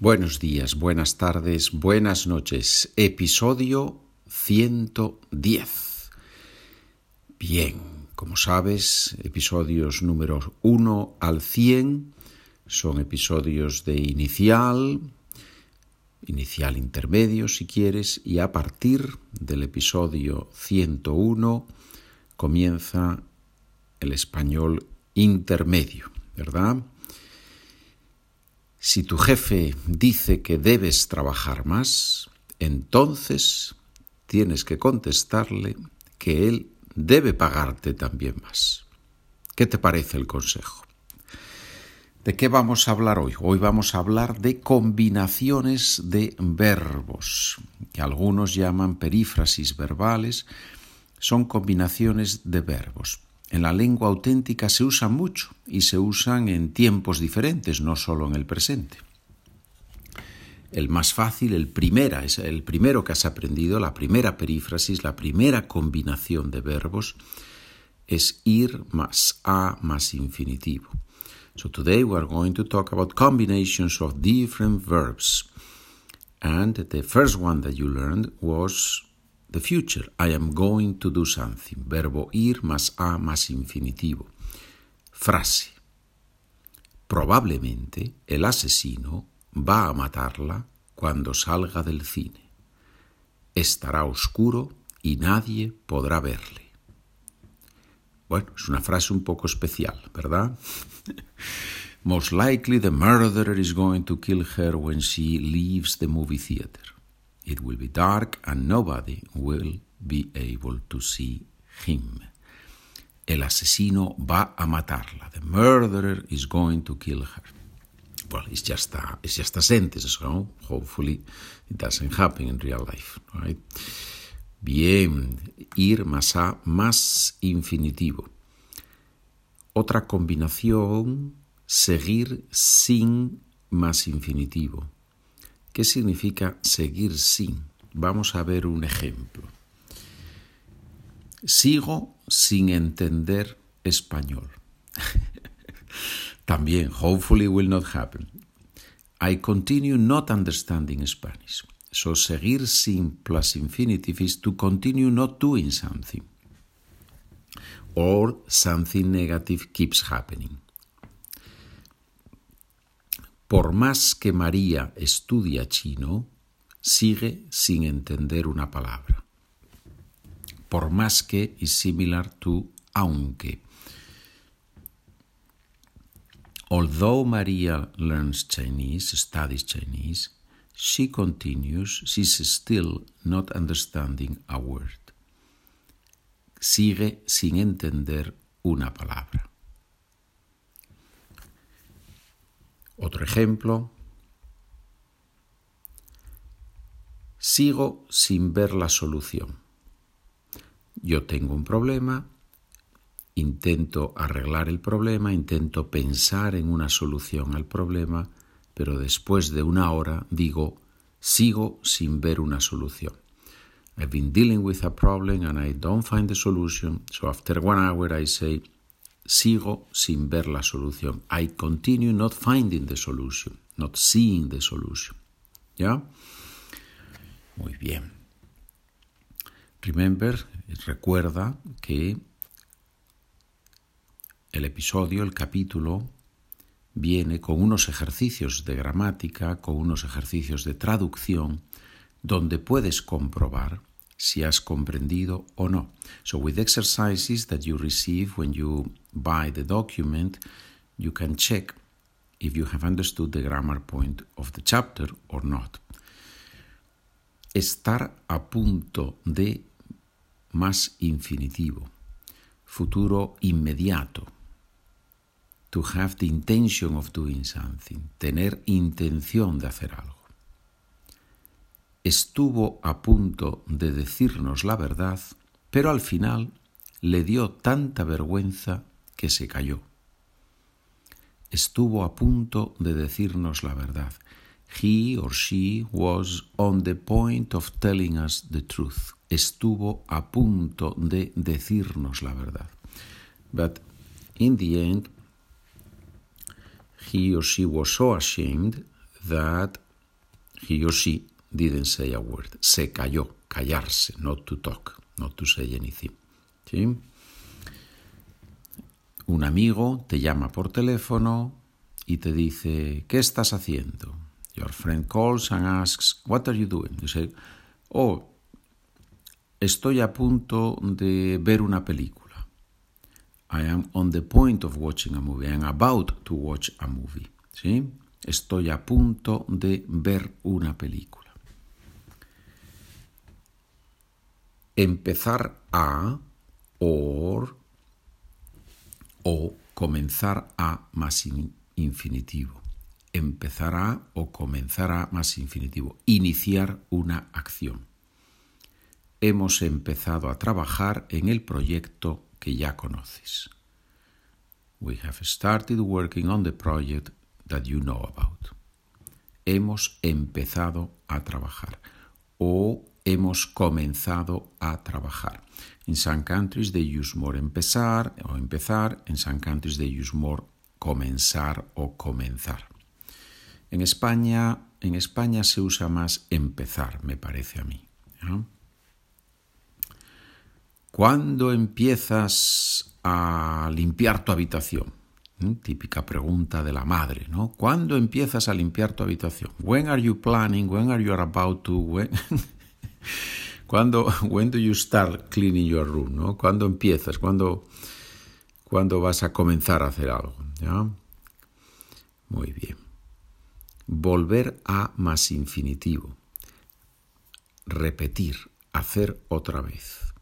Buenos días, buenas tardes, buenas noches. Episodio 110. Bien, como sabes, episodios números 1 al 100 son episodios de inicial, inicial intermedio si quieres, y a partir del episodio 101 comienza el español intermedio, ¿verdad? Si tu jefe dice que debes trabajar más, entonces tienes que contestarle que él debe pagarte también más. ¿Qué te parece el consejo? ¿De qué vamos a hablar hoy? Hoy vamos a hablar de combinaciones de verbos, que algunos llaman perífrasis verbales, son combinaciones de verbos. En la lengua auténtica se usan mucho y se usan en tiempos diferentes, no solo en el presente. El más fácil, el primera, es el primero que has aprendido, la primera perífrasis, la primera combinación de verbos es ir más a más infinitivo. So today we are going to talk about combinations of different verbs. And the first one that you learned was the future. I am going to do something. Verbo ir más a más infinitivo. Frase. Probablemente el asesino va a matarla cuando salga del cine. Estará oscuro y nadie podrá verle. Bueno, es una frase un poco especial, ¿verdad? Most likely the murderer is going to kill her when she leaves the movie theater. It will be dark and nobody will be able to see him. El asesino va a matarla. The murderer is going to kill her. Well, it's just a, it's just a sentence, so hopefully it doesn't happen in real life, right? Bien, ir más a más infinitivo. Otra combinación, seguir sin más infinitivo. ¿Qué significa seguir sin? Vamos a ver un ejemplo. Sigo sin entender español. También, hopefully will not happen. I continue not understanding Spanish. So seguir sin plus infinitive is to continue not doing something. Or something negative keeps happening. Por más que María estudia chino, sigue sin entender una palabra. Por más que is similar to aunque. Although Maria learns Chinese, studies Chinese, she continues, she's still not understanding a word. Sigue sin entender una palabra. Otro ejemplo. Sigo sin ver la solución. Yo tengo un problema, intento arreglar el problema, intento pensar en una solución al problema, pero después de una hora digo, sigo sin ver una solución. I've been dealing with a problem and I don't find the solution, so after one hour I say, sigo sin ver la solución. I continue not finding the solution, not seeing the solution. ¿Ya? Muy bien. Remember, recuerda que el episodio, el capítulo, viene con unos ejercicios de gramática, con unos ejercicios de traducción, donde puedes comprobar si has comprendido o no. So with exercises that you receive when you buy the document, you can check if you have understood the grammar point of the chapter or not. Estar a punto de más infinitivo, futuro inmediato. To have the intention of doing something, tener intención de hacer algo estuvo a punto de decirnos la verdad, pero al final le dio tanta vergüenza que se cayó. Estuvo a punto de decirnos la verdad. He or she was on the point of telling us the truth. Estuvo a punto de decirnos la verdad. But in the end, he or she was so ashamed that He or she didn't say a word. Se cayó, callarse, not to talk, not to say anything. Un amigo te llama por teléfono y te dice, ¿qué estás haciendo? Your friend calls and asks, What are you doing? You say, Oh, estoy a punto de ver una película. I am on the point of watching a movie. I am about to watch a movie. ¿Sí? Estoy a punto de ver una película. Empezar a or o comenzar a más infinitivo. Empezar a o comenzar a más infinitivo. Iniciar una acción. Hemos empezado a trabajar en el proyecto que ya conoces. We have started working on the project that you know about. Hemos empezado a trabajar o hemos comenzado a trabajar. In some countries they use more empezar o empezar, in some countries they use more comenzar o comenzar. En España, en España se usa más empezar, me parece a mí. ¿Cuándo empiezas a limpiar tu habitación? ¿Mm? Típica pregunta de la madre, ¿no? ¿Cuándo empiezas a limpiar tu habitación? When are you planning? When are you about to? When... ¿Cuándo, when you start cleaning your room? ¿Cuándo empiezas? ¿Cuándo, ¿Cuándo vas a comenzar a hacer algo? Muy bien. Volver a más infinitivo. Repetir, hacer otra vez.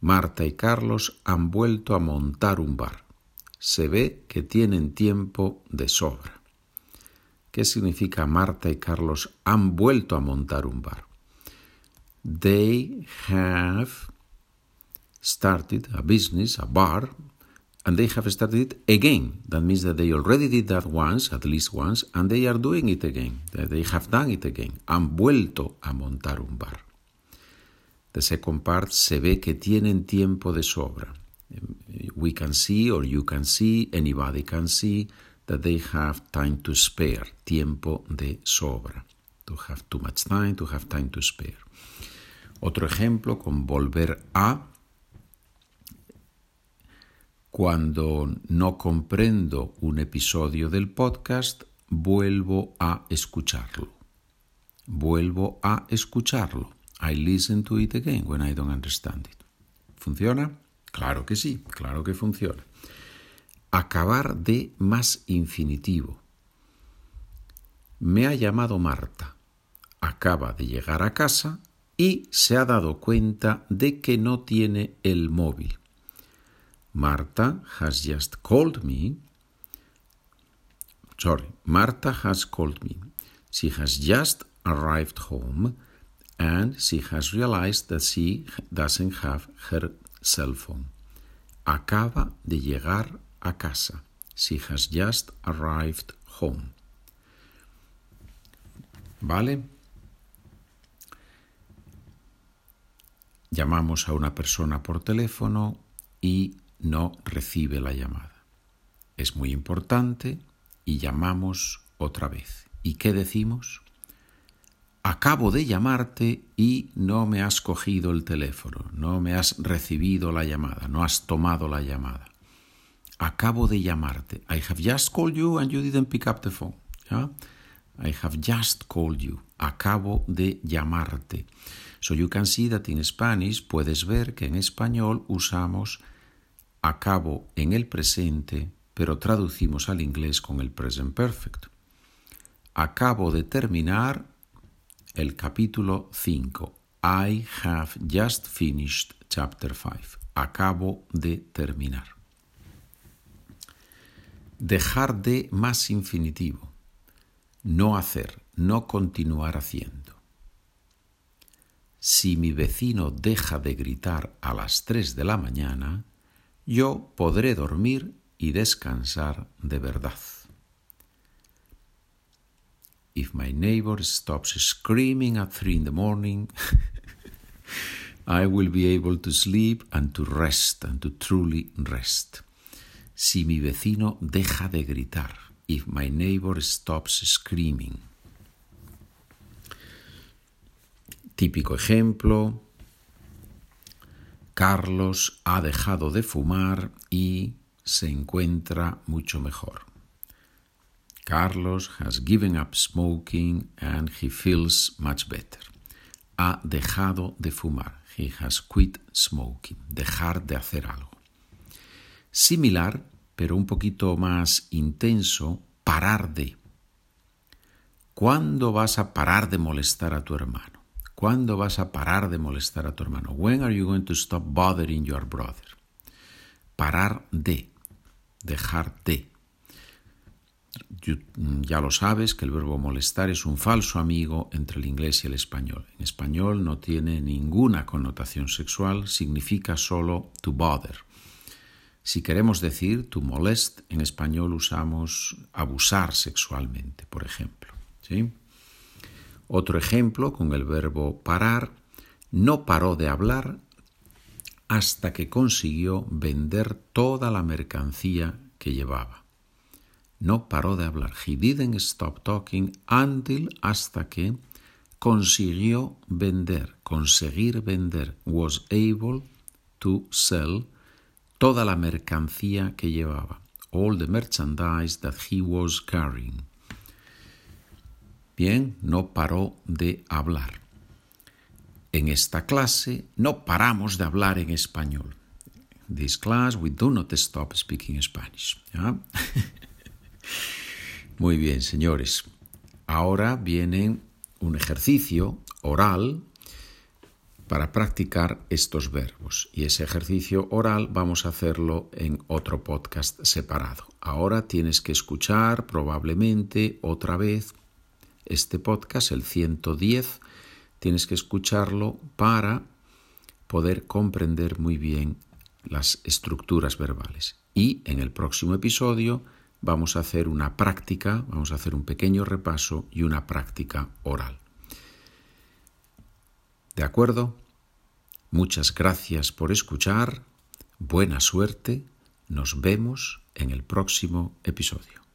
Marta y Carlos han vuelto a montar un bar se ve que tienen tiempo de sobra. ¿Qué significa Marta y Carlos han vuelto a montar un bar? They have started a business, a bar, and they have started it again. That means that they already did that once, at least once, and they are doing it again. They have done it again. Han vuelto a montar un bar. The second part se ve que tienen tiempo de sobra we can see or you can see, anybody can see that they have time to spare, tiempo de sobra. To have too much time, to have time to spare. Otro ejemplo con volver a. Cuando no comprendo un episodio del podcast, vuelvo a escucharlo. Vuelvo a escucharlo. I listen to it again when I don't understand it. ¿Funciona? Claro que sí, claro que funciona. Acabar de más infinitivo. Me ha llamado Marta. Acaba de llegar a casa y se ha dado cuenta de que no tiene el móvil. Marta has just called me. Sorry, Marta has called me. She has just arrived home and she has realized that she doesn't have her cell phone. Acaba de llegar a casa. She has just arrived home. ¿Vale? Llamamos a una persona por teléfono y no recibe la llamada. Es muy importante y llamamos otra vez. ¿Y qué decimos? acabo de llamarte y no me has cogido el teléfono, no me has recibido la llamada, no has tomado la llamada. Acabo de llamarte. I have just called you and you didn't pick up the phone. I have just called you. Acabo de llamarte. So you can see that in Spanish puedes ver que en español usamos acabo en el presente, pero traducimos al inglés con el present perfect. Acabo de terminar el capítulo 5. I have just finished chapter 5. Acabo de terminar. Dejar de más infinitivo. No hacer, no continuar haciendo. Si mi vecino deja de gritar a las 3 de la mañana, yo podré dormir y descansar de verdad. if my neighbor stops screaming at three in the morning, I will be able to sleep and to rest and to truly rest. Si mi vecino deja de gritar, if my neighbor stops screaming. Típico ejemplo, Carlos ha dejado de fumar y se encuentra mucho mejor. Carlos has given up smoking and he feels much better. Ha dejado de fumar. He has quit smoking. Dejar de hacer algo. Similar, pero un poquito más intenso, parar de. ¿Cuándo vas a parar de molestar a tu hermano? ¿Cuándo vas a parar de molestar a tu hermano? When are you going to stop bothering your brother? Parar de, dejar de. Ya lo sabes que el verbo molestar es un falso amigo entre el inglés y el español. En español no tiene ninguna connotación sexual, significa solo to bother. Si queremos decir to molest, en español usamos abusar sexualmente, por ejemplo. ¿sí? Otro ejemplo con el verbo parar, no paró de hablar hasta que consiguió vender toda la mercancía que llevaba. No paró de hablar. He didn't stop talking until hasta que consiguió vender, conseguir vender, was able to sell toda la mercancía que llevaba, all the merchandise that he was carrying. Bien, no paró de hablar. En esta clase no paramos de hablar en español. This class we do not stop speaking Spanish. Muy bien, señores. Ahora viene un ejercicio oral para practicar estos verbos. Y ese ejercicio oral vamos a hacerlo en otro podcast separado. Ahora tienes que escuchar probablemente otra vez este podcast, el 110. Tienes que escucharlo para poder comprender muy bien las estructuras verbales. Y en el próximo episodio vamos a hacer una práctica, vamos a hacer un pequeño repaso y una práctica oral. ¿De acuerdo? Muchas gracias por escuchar, buena suerte, nos vemos en el próximo episodio.